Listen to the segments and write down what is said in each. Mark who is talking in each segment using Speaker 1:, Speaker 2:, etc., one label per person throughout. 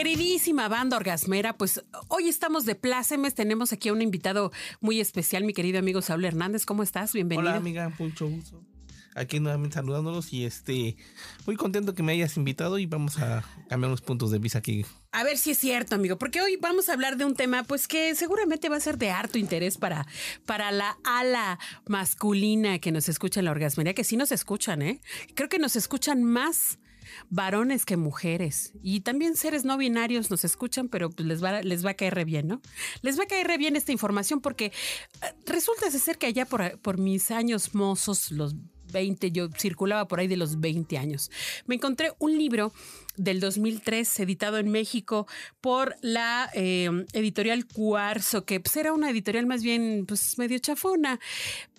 Speaker 1: Queridísima banda orgasmera, pues hoy estamos de plácemes. Tenemos aquí a un invitado muy especial, mi querido amigo Saúl Hernández. ¿Cómo estás? Bienvenido.
Speaker 2: Hola, amiga, mucho gusto. Aquí nuevamente saludándolos y este, muy contento que me hayas invitado y vamos a cambiar unos puntos de vista aquí.
Speaker 1: A ver si es cierto, amigo, porque hoy vamos a hablar de un tema, pues que seguramente va a ser de harto interés para, para la ala masculina que nos escucha en la orgasmería, que sí nos escuchan, ¿eh? Creo que nos escuchan más varones que mujeres. Y también seres no binarios nos escuchan, pero pues les va, les va a caer re bien, ¿no? Les va a caer re bien esta información porque eh, resulta ser que allá por, mis años mozos, los 20, yo circulaba por ahí de los 20 años. Me encontré un libro del 2003 editado en México por la eh, editorial Cuarzo, que pues, era una editorial más bien pues medio chafona,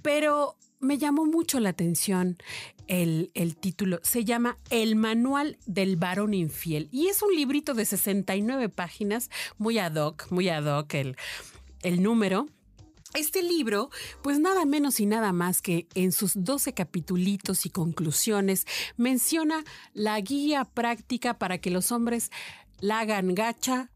Speaker 1: pero me llamó mucho la atención el, el, título. Se llama El Manual del Varón Infiel y es un librito de 69 páginas, muy ad hoc, muy ad hoc el, el número. Este libro, pues nada menos y nada más que en sus 12 capitulitos y conclusiones, menciona la guía práctica para que los hombres la hagan gacha,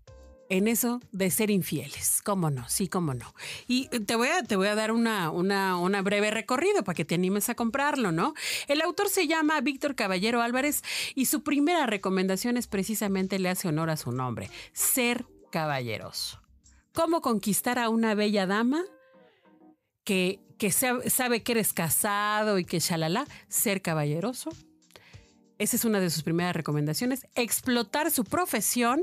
Speaker 1: en eso de ser infieles. ¿Cómo no? Sí, cómo no. Y te voy a, te voy a dar una, una, una, breve recorrido para que te animes a comprarlo, ¿no? El autor se llama Víctor Caballero Álvarez y su primera recomendación es precisamente le hace honor a su nombre, ser caballeroso. ¿Cómo conquistar a una bella dama? Que, que sabe que eres casado y que shalala, ser caballeroso. Esa es una de sus primeras recomendaciones. Explotar su profesión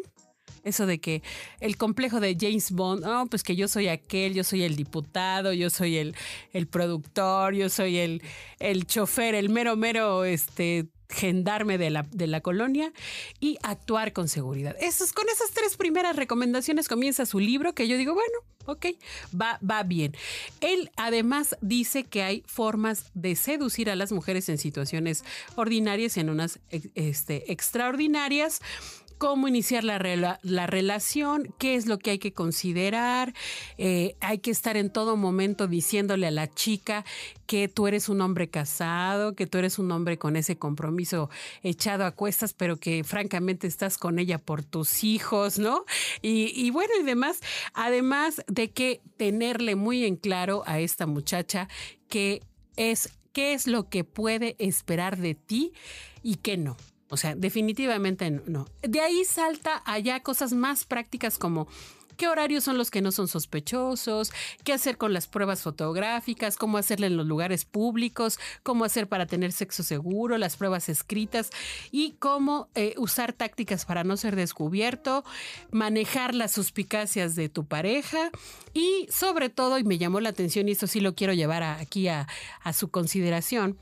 Speaker 1: eso de que el complejo de James Bond, oh, pues que yo soy aquel, yo soy el diputado, yo soy el, el productor, yo soy el, el chofer, el mero, mero, este gendarme de la, de la colonia y actuar con seguridad. Esos, con esas tres primeras recomendaciones comienza su libro que yo digo, bueno, ok, va, va bien. Él además dice que hay formas de seducir a las mujeres en situaciones ordinarias y en unas este, extraordinarias cómo iniciar la, la, relación, qué es lo que hay que considerar. Eh, hay que estar en todo momento diciéndole a la chica que tú eres un hombre casado, que tú eres un hombre con ese compromiso echado a cuestas, pero que francamente estás con ella por tus hijos, ¿no? Y, y bueno, y demás. Además de que tenerle muy en claro a esta muchacha que es qué es lo que puede esperar de ti y qué no. O sea, definitivamente no. De ahí salta allá cosas más prácticas como qué horarios son los que no son sospechosos, qué hacer con las pruebas fotográficas, cómo hacerle en los lugares públicos, cómo hacer para tener sexo seguro, las pruebas escritas y cómo eh, usar tácticas para no ser descubierto, manejar las suspicacias de tu pareja y sobre todo, y me llamó la atención y eso sí lo quiero llevar aquí a su consideración,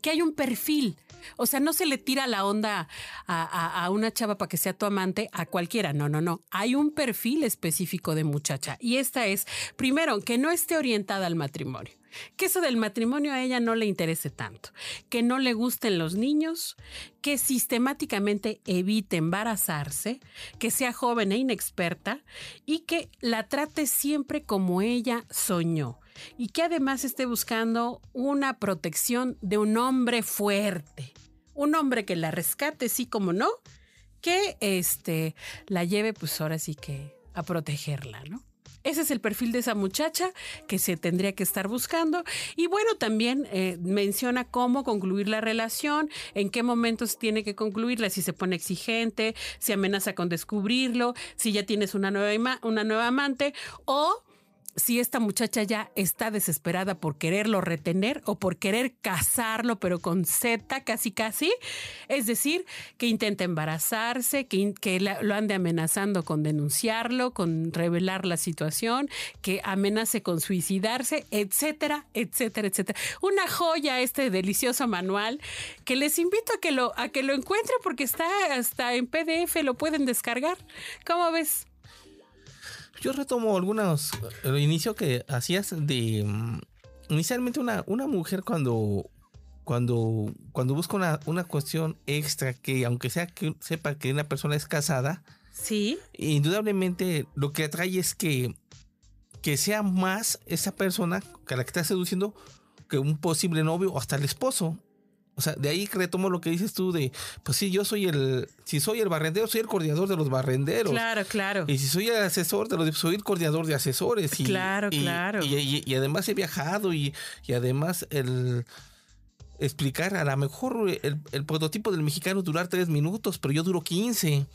Speaker 1: que hay un perfil. O sea, no se le tira la onda a, una chava para que sea tu amante a cualquiera. No, no, no. Hay un perfil específico de muchacha. Y esta es, primero, que no esté orientada al matrimonio. Que eso del matrimonio a ella no le interese tanto. Que no le gusten los niños. Que sistemáticamente evite embarazarse. Que sea joven e inexperta. Y que la trate siempre como ella soñó y que además esté buscando una protección de un hombre fuerte, un hombre que la rescate, sí como no, que este la lleve pues ahora sí que a protegerla, ¿no? Ese es el perfil de esa muchacha que se tendría que estar buscando. Y bueno, también eh, menciona cómo concluir la relación, en qué momentos tiene que concluirla, si se pone exigente, si amenaza con descubrirlo, si ya tienes una nueva, una nueva amante o si esta muchacha ya está desesperada por quererlo retener o por querer casarlo, pero con Z casi casi, es decir, que intenta embarazarse, que, lo ande amenazando con denunciarlo, con revelar la situación, que amenace con suicidarse, etcétera, etcétera, etcétera. Una joya este delicioso manual que les invito a que lo, a que lo encuentren porque está hasta en PDF, lo pueden descargar. ¿Cómo ves?
Speaker 2: Yo retomo algunos, el inicio que hacías de... mm, Inicialmente una, una mujer cuando, cuando, cuando busca una, una cuestión extra que aunque sea que sepa que una persona es casada,
Speaker 1: Sí.
Speaker 2: indudablemente lo que atrae es que, que sea más esa persona que a la que está seduciendo que un posible novio o hasta el esposo. O sea, de ahí retomo lo que dices tú de, pues sí, yo soy el, si soy el barrendero, soy el coordinador de los barrenderos.
Speaker 1: Claro, claro.
Speaker 2: Y si soy el asesor de los, soy el coordinador de asesores. Y,
Speaker 1: Claro,
Speaker 2: y-
Speaker 1: claro.
Speaker 2: Y, y- y además he viajado y, y además el explicar a lo mejor el, el prototipo del mexicano durar tres minutos, pero yo duro 15.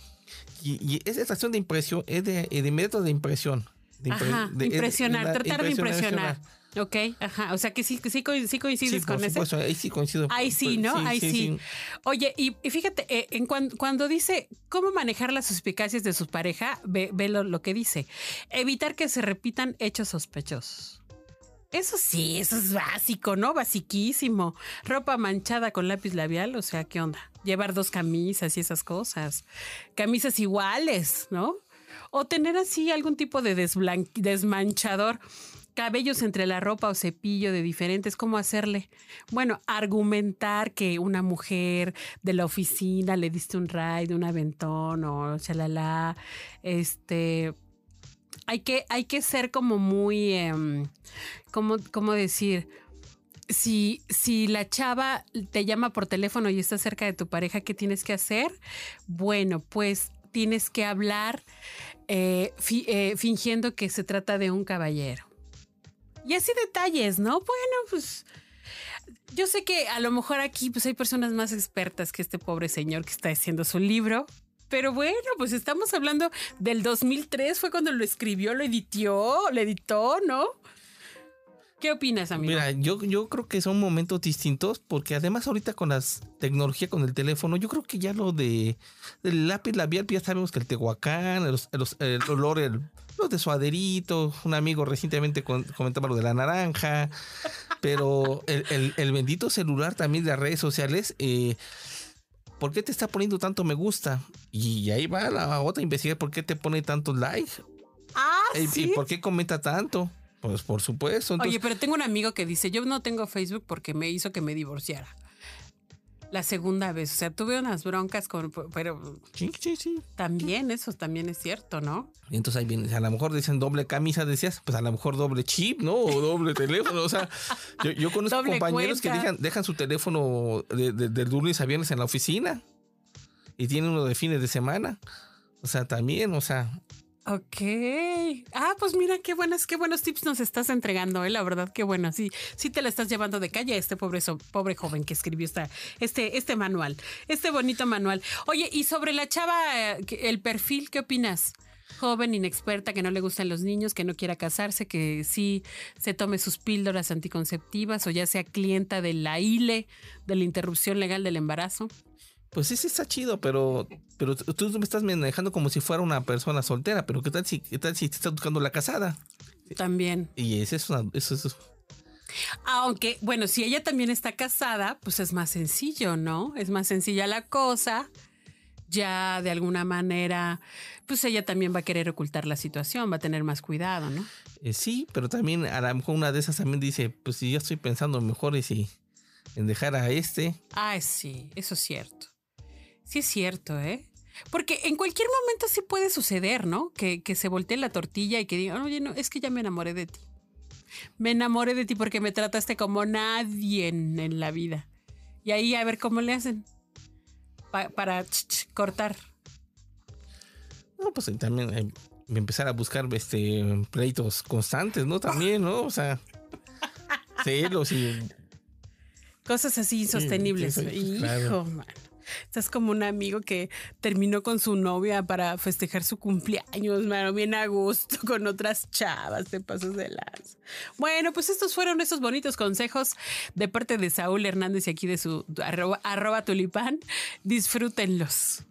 Speaker 2: Y, esa estación de impresión es de, de de impresión. De impre-
Speaker 1: Ajá,
Speaker 2: de-
Speaker 1: impresionar,
Speaker 2: de-
Speaker 1: tratar de impresionar.
Speaker 2: impresionar.
Speaker 1: Ok, ajá. O sea que sí, sí, sí coincides
Speaker 2: Sí,
Speaker 1: con
Speaker 2: por
Speaker 1: ese.
Speaker 2: supuesto, ahí sí coincido.
Speaker 1: Ahí sí, ¿no? Ahí sí. Oye, y, y fíjate, eh, en cuan- cuando dice cómo manejar las suspicacias de su pareja, ve, ve lo, lo que dice. Evitar que se repitan hechos sospechosos. Eso sí, eso es básico, ¿no? Basiquísimo. Ropa manchada con lápiz labial, o sea, ¿qué onda? Llevar dos camisas y esas cosas. Camisas iguales, ¿no? O tener así algún tipo de desmanchador. Cabellos entre la ropa o cepillo de diferentes, ¿cómo hacerle? Bueno, argumentar que una mujer de la oficina le diste un ride, un aventón o chalala. Este. Hay que, hay que ser como muy. em, ¿cómo, cómo decir? Si, si la chava te llama por teléfono y está cerca de tu pareja, ¿qué tienes que hacer? Bueno, pues tienes que hablar eh, eh, fingiendo que se trata de un caballero. Y así detalles, ¿no? Bueno, pues yo sé que a lo mejor aquí pues hay personas más expertas que este pobre señor que está haciendo su libro. Pero bueno, pues estamos hablando del 2003, fue cuando lo escribió, lo editó, lo editó, ¿no? ¿Qué opinas, amigo?
Speaker 2: Mira, yo, yo creo que son momentos distintos porque además ahorita con las tecnología con el teléfono, yo creo que ya lo de del lápiz labial, ya sabemos que el tehuacán, los- los- el olor, el, los de suaderito, un amigo recientemente con- comentaba lo de la naranja, pero el, el- el bendito celular también de las redes sociales, eh, ¿por qué te está poniendo tanto me gusta? Y ahí va la otra investigar por qué te pone tantos likes
Speaker 1: ah, sí.
Speaker 2: y por qué comenta tanto. Pues por supuesto. entonces-
Speaker 1: Oye, pero tengo un amigo que dice, yo no tengo Facebook porque me hizo que me divorciara. La segunda vez, o sea, tuve unas broncas con, pero
Speaker 2: sí, sí, sí.
Speaker 1: también eso también es cierto, ¿no?
Speaker 2: Y entonces ahí viene, a lo mejor dicen doble camisa, decías, pues a lo mejor doble chip, ¿no? O doble teléfono. O sea, yo, yo conozco compañeros que dejan, dejan su teléfono de, de, de lunes a viernes en la oficina y tienen uno de fines de semana. O sea, también, o sea,
Speaker 1: Ok. Ah, pues mira qué buenas, qué buenos tips nos estás entregando, ¿eh? La verdad, qué bueno. Sí, sí te la estás llevando de calle a este pobre, pobre joven que escribió esta, este, este manual, este bonito manual. Oye, y sobre la chava, eh, el perfil, ¿qué opinas? Joven, inexperta, que no le gustan los niños, que no quiera casarse, que sí se tome sus píldoras anticonceptivas o ya sea clienta de la ILE, de la interrupción legal del embarazo.
Speaker 2: Pues sí, sí está chido, pero, pero tú me estás manejando como si fuera una persona soltera, pero ¿qué tal si, qué tal si te estás buscando la casada?
Speaker 1: También.
Speaker 2: Y eso es una, eso es,
Speaker 1: Aunque, bueno, si ella también está casada, pues es más sencillo, ¿no? Es más sencilla la cosa. Ya de alguna manera, pues ella también va a querer ocultar la situación, va a tener más cuidado, ¿no?
Speaker 2: eh, sí, pero también a lo mejor una de esas también dice, pues si yo estoy pensando mejor y si en dejar a este,
Speaker 1: Ah, sí, eso es cierto. Sí es cierto, ¿eh? Porque en cualquier momento sí puede suceder, ¿no? Que, que se voltee la tortilla y que diga, oye, no, es que ya me enamoré de ti. Me enamoré de ti porque me trataste como nadie en, en la vida. Y ahí a ver cómo le hacen Pa- para ch, ch, cortar.
Speaker 2: No, pues eh, también eh, empezar a buscar este pleitos constantes, ¿no? También, ¿no? O sea, celos y
Speaker 1: Cosas así insostenibles.
Speaker 2: sí, sí,
Speaker 1: Hijo,
Speaker 2: claro.
Speaker 1: mano. Estás como un amigo que terminó con su novia para festejar su cumpleaños, mano, bien a gusto, con otras chavas, te pasas de las. Bueno, pues estos fueron esos bonitos consejos de parte de Saúl Hernández y aquí de su arroba, arroba tulipán. Disfrútenlos.